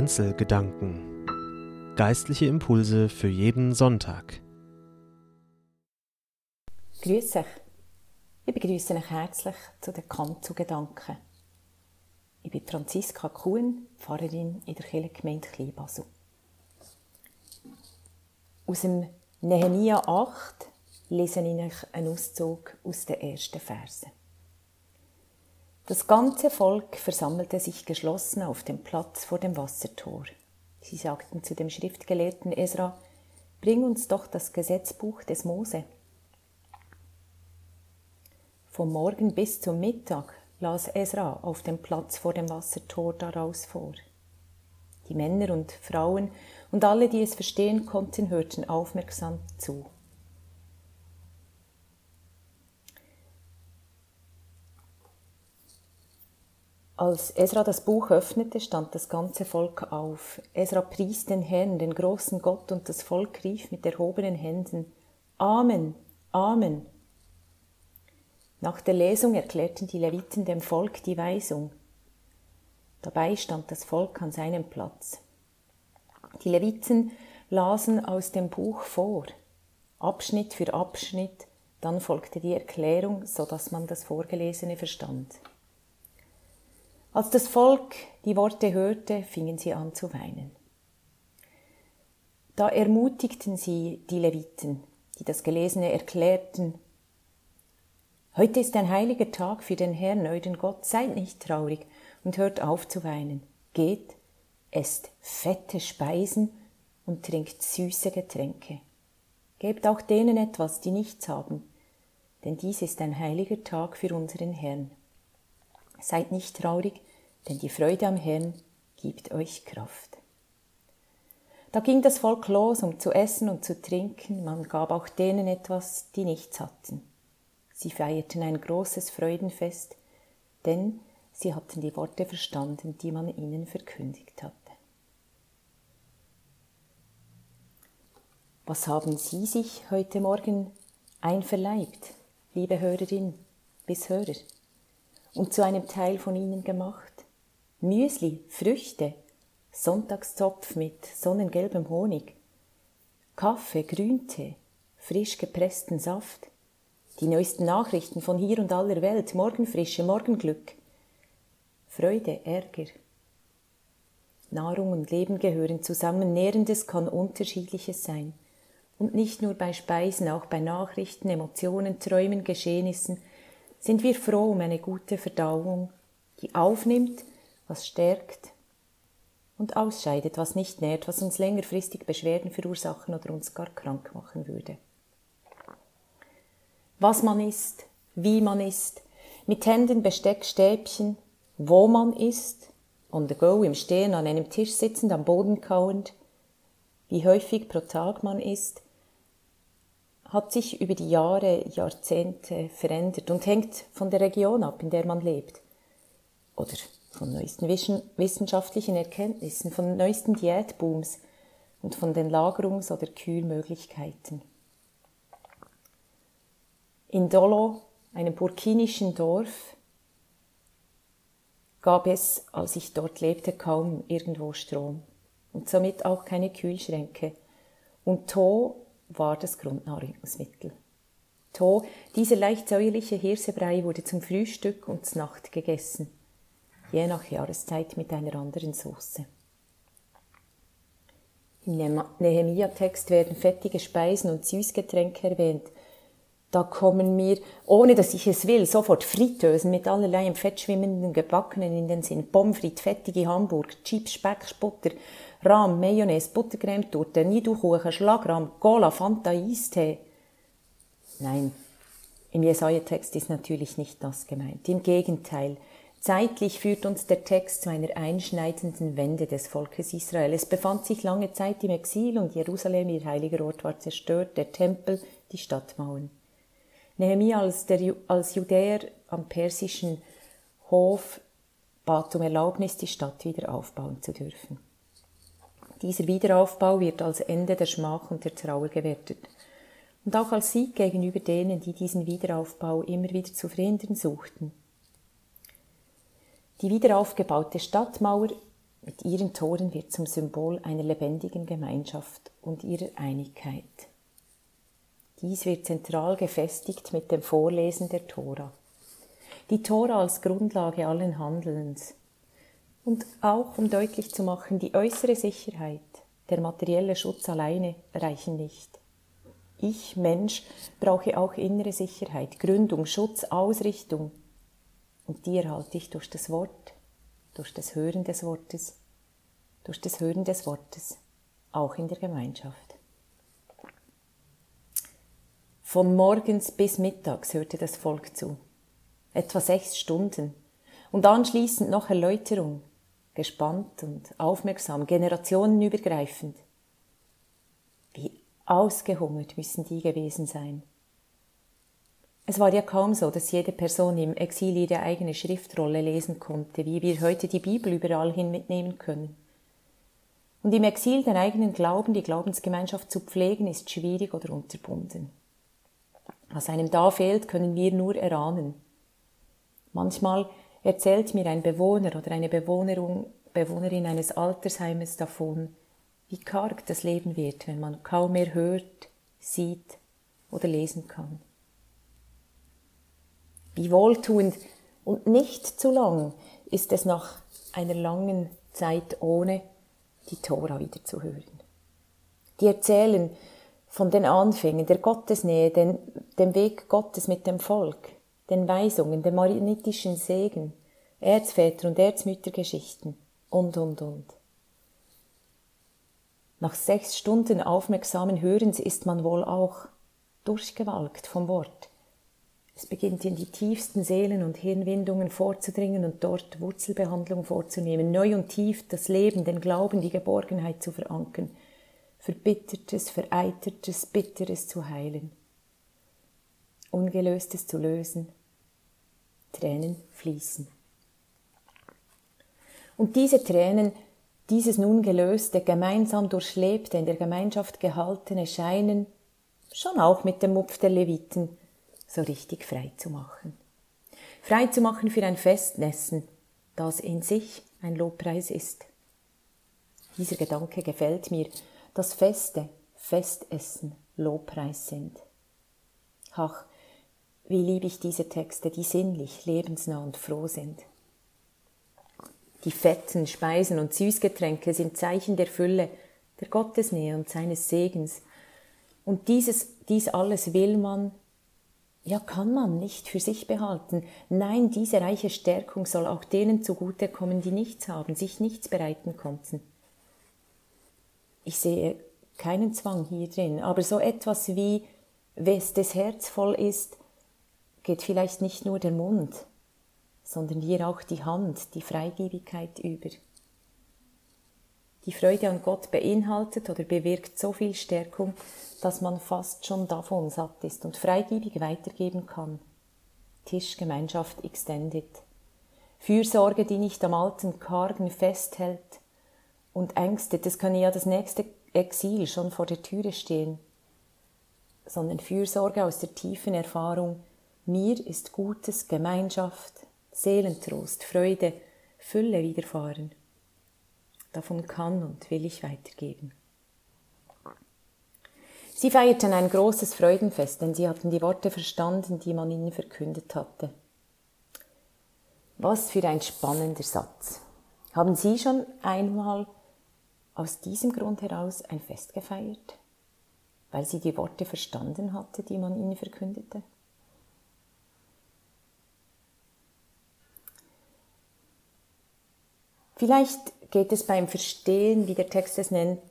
Kanzelgedanken. Geistliche Impulse für jeden Sonntag. Grüß euch. Ich begrüße euch herzlich zu den Kanzelgedanken. Ich bin Franziska Kuhn, Pfarrerin in der Kirchengemeinde Kleinbasel. Aus dem Nehemia 8 lese ich euch einen Auszug aus den ersten Versen. Das ganze Volk versammelte sich geschlossen auf dem Platz vor dem Wassertor. Sie sagten zu dem Schriftgelehrten Esra, Bring uns doch das Gesetzbuch des Mose. Vom Morgen bis zum Mittag las Esra auf dem Platz vor dem Wassertor daraus vor. Die Männer und Frauen und alle, die es verstehen konnten, hörten aufmerksam zu. Als Esra das Buch öffnete, stand das ganze Volk auf. Esra pries den Herrn, den großen Gott, und das Volk rief mit erhobenen Händen, Amen, Amen. Nach der Lesung erklärten die Leviten dem Volk die Weisung. Dabei stand das Volk an seinem Platz. Die Leviten lasen aus dem Buch vor, Abschnitt für Abschnitt, dann folgte die Erklärung, so dass man das Vorgelesene verstand. Als das Volk die Worte hörte, fingen sie an zu weinen. Da ermutigten sie die Leviten, die das Gelesene erklärten. Heute ist ein heiliger Tag für den Herrn, euren Gott. Seid nicht traurig und hört auf zu weinen. Geht, esst fette Speisen und trinkt süße Getränke. Gebt auch denen etwas, die nichts haben, denn dies ist ein heiliger Tag für unseren Herrn. Seid nicht traurig, denn die Freude am Herrn gibt euch Kraft. Da ging das Volk los, um zu essen und zu trinken, man gab auch denen etwas, die nichts hatten. Sie feierten ein großes Freudenfest, denn sie hatten die Worte verstanden, die man ihnen verkündigt hatte. Was haben Sie sich heute Morgen einverleibt, liebe Hörerin bis Hörer? Und zu einem Teil von ihnen gemacht. Müsli, Früchte, Sonntagszopf mit sonnengelbem Honig, Kaffee, Grüntee, frisch gepressten Saft, die neuesten Nachrichten von hier und aller Welt, Morgenfrische, Morgenglück, Freude, Ärger. Nahrung und Leben gehören zusammen, Nährendes kann unterschiedliches sein. Und nicht nur bei Speisen, auch bei Nachrichten, Emotionen, Träumen, Geschehnissen, sind wir froh um eine gute Verdauung, die aufnimmt, was stärkt und ausscheidet, was nicht nährt, was uns längerfristig Beschwerden verursachen oder uns gar krank machen würde. Was man isst, wie man isst, mit Händen, Besteck, Stäbchen, wo man isst, on the go, im Stehen, an einem Tisch sitzend, am Boden kauend, wie häufig pro Tag man isst, hat sich über die Jahre, Jahrzehnte verändert und hängt von der Region ab, in der man lebt. Oder von neuesten wissenschaftlichen Erkenntnissen, von neuesten Diätbooms und von den Lagerungs- oder Kühlmöglichkeiten. In Dolo, einem burkinischen Dorf, gab es, als ich dort lebte, kaum irgendwo Strom und somit auch keine Kühlschränke. Und To war das Grundnahrungsmittel. To, dieser leicht säuerliche Hirsebrei wurde zum Frühstück und zur Nacht gegessen, je nach Jahreszeit mit einer anderen Soße. Im Nehemia-Text werden fettige Speisen und Süßgetränke erwähnt. Da kommen mir, ohne dass ich es will, sofort Fritteusen mit allerlei im Fett schwimmenden Gebackenen in den Sinn. Pommes frites, fettige Hamburg, Chips, Speck, Butter, Rahm, Mayonnaise, Buttercreme, Torte, Nidukuchen, Schlagrahm, Cola, Fanta, Eistee. Nein, im Jesaja-Text ist natürlich nicht das gemeint. Im Gegenteil, zeitlich führt uns der Text zu einer einschneidenden Wende des Volkes Israel. Es befand sich lange Zeit im Exil und Jerusalem, ihr heiliger Ort, war zerstört, der Tempel, die Stadtmauern. Nehemiah als, der, als Judäer am persischen Hof bat um Erlaubnis, die Stadt wieder aufbauen zu dürfen. Dieser Wiederaufbau wird als Ende der Schmach und der Trauer gewertet und auch als Sieg gegenüber denen, die diesen Wiederaufbau immer wieder zu verhindern suchten. Die wiederaufgebaute Stadtmauer Mit ihren Toren wird zum Symbol einer lebendigen Gemeinschaft und ihrer Einigkeit. Dies wird zentral gefestigt mit dem Vorlesen der Tora. Die Tora als Grundlage allen Handelns. Und auch um deutlich zu machen, die äußere Sicherheit, der materielle Schutz alleine reichen nicht. Ich, Mensch, brauche auch innere Sicherheit, Gründung, Schutz, Ausrichtung. Und die erhalte ich durch das Wort, durch das Hören des Wortes, durch das Hören des Wortes, auch in der Gemeinschaft. Von morgens bis mittags hörte das Volk zu, etwa sechs Stunden, und anschließend noch Erläuterung, gespannt und aufmerksam, generationenübergreifend. Wie ausgehungert müssen die gewesen sein. Es war ja kaum so, dass jede Person im Exil ihre eigene Schriftrolle lesen konnte, wie wir heute die Bibel überall hin mitnehmen können. Und im Exil den eigenen Glauben, die Glaubensgemeinschaft zu pflegen, ist schwierig oder unterbunden. Was einem da fehlt, können wir nur erahnen. Manchmal erzählt mir ein Bewohner oder eine Bewohnerin eines Altersheimes davon, wie karg das Leben wird, wenn man kaum mehr hört, sieht oder lesen kann. Wie wohltuend und nicht zu lang ist es nach einer langen Zeit ohne die Tora wieder zu hören. Die erzählen von den Anfängen der Gottesnähe, den, dem Weg Gottes mit dem Volk, den Weisungen, dem marinitischen Segen, Erzväter und Erzmüttergeschichten und, und, und. Nach sechs Stunden aufmerksamen Hörens ist man wohl auch durchgewalkt vom Wort. Es beginnt in die tiefsten Seelen und Hirnwindungen vorzudringen und dort Wurzelbehandlung vorzunehmen, neu und tief das Leben, den Glauben, die Geborgenheit zu verankern, Verbittertes, Vereitertes, Bitteres zu heilen, Ungelöstes zu lösen, Tränen fließen. Und diese Tränen dieses nun gelöste, gemeinsam durchlebte, in der Gemeinschaft gehaltene scheinen, schon auch mit dem Mupf der Leviten, so richtig frei zu machen. Frei zu machen für ein Festnessen, das in sich ein Lobpreis ist. Dieser Gedanke gefällt mir, dass Feste, Festessen Lobpreis sind. Ach, wie liebe ich diese Texte, die sinnlich, lebensnah und froh sind. Die fetten Speisen und Süßgetränke sind Zeichen der Fülle, der Gottesnähe und seines Segens. Und dieses, dies alles will man, ja kann man nicht für sich behalten. Nein, diese reiche Stärkung soll auch denen zugutekommen, die nichts haben, sich nichts bereiten konnten. Ich sehe keinen Zwang hier drin, aber so etwas wie, wes des Herz voll ist, geht vielleicht nicht nur der Mund, sondern hier auch die Hand, die Freigebigkeit über. Die Freude an Gott beinhaltet oder bewirkt so viel Stärkung, dass man fast schon davon satt ist und freigebig weitergeben kann. Tischgemeinschaft extended. Fürsorge, die nicht am alten Kargen festhält und Ängste, das kann ja das nächste Exil schon vor der Türe stehen, sondern Fürsorge aus der tiefen Erfahrung, mir ist Gutes, Gemeinschaft, Seelentrost, Freude, Fülle widerfahren. Davon kann und will ich weitergeben. Sie feierten ein großes Freudenfest, denn sie hatten die Worte verstanden, die man ihnen verkündet hatte. Was für ein spannender Satz. Haben Sie schon einmal aus diesem Grund heraus ein Fest gefeiert? Weil Sie die Worte verstanden hatte, die man ihnen verkündete? Vielleicht geht es beim Verstehen, wie der Text es nennt,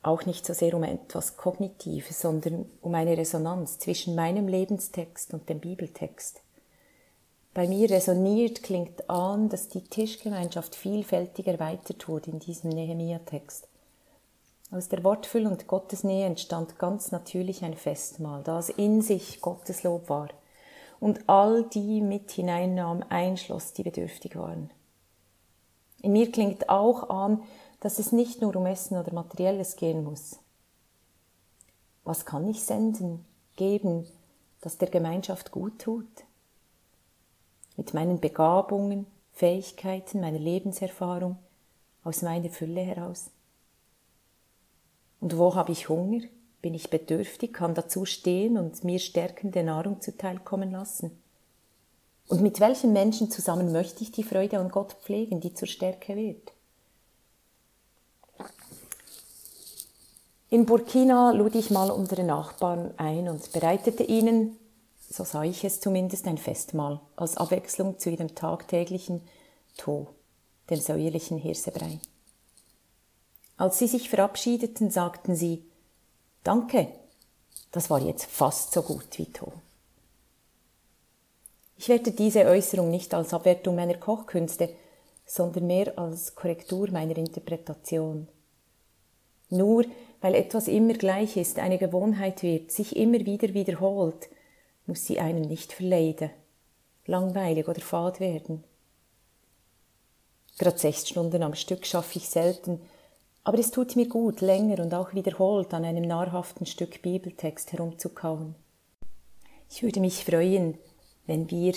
auch nicht so sehr um etwas Kognitives, sondern um eine Resonanz zwischen meinem Lebenstext und dem Bibeltext. Bei mir resoniert, klingt an, dass die Tischgemeinschaft vielfältig erweitert wurde in diesem Nehemia-Text. Aus der Wortfülle und Gottesnähe entstand ganz natürlich ein Festmahl, das in sich Gotteslob war und all die mit hineinnahm, einschloss, die bedürftig waren. In mir klingt auch an, dass es nicht nur um Essen oder Materielles gehen muss. Was kann ich senden, geben, das der Gemeinschaft gut tut? Mit meinen Begabungen, Fähigkeiten, meiner Lebenserfahrung, aus meiner Fülle heraus. Und wo habe ich Hunger? Bin ich bedürftig, kann dazu stehen und mir stärkende Nahrung zuteilkommen lassen? Und mit welchen Menschen zusammen möchte ich die Freude an Gott pflegen, die zur Stärke wird? In Burkina lud ich mal unsere Nachbarn ein und bereitete ihnen, so sah ich es zumindest, ein Festmahl als Abwechslung zu ihrem tagtäglichen To, dem säuerlichen Hirsebrei. Als sie sich verabschiedeten, sagten sie, Danke, das war jetzt fast so gut wie To. Ich werte diese Äußerung nicht als Abwertung meiner Kochkünste, sondern mehr als Korrektur meiner Interpretation. Nur weil etwas immer gleich ist, eine Gewohnheit wird, sich immer wieder wiederholt, muss sie einen nicht verleiden, langweilig oder fad werden. Gerade sechs Stunden am Stück schaffe ich selten, aber es tut mir gut, länger und auch wiederholt an einem nahrhaften Stück Bibeltext herumzukauen. Ich würde mich freuen, wenn wir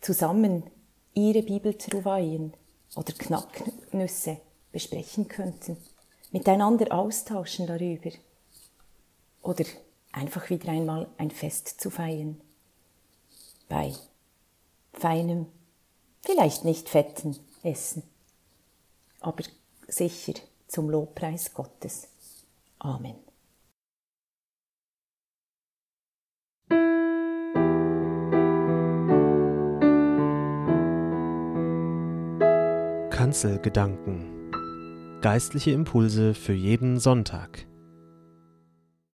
zusammen Ihre Bibel oder Knacknüsse besprechen könnten miteinander austauschen darüber oder einfach wieder einmal ein Fest zu feiern. Bei feinem, vielleicht nicht fetten Essen, aber sicher zum Lobpreis Gottes. Amen. Kanzelgedanken Geistliche Impulse für jeden Sonntag.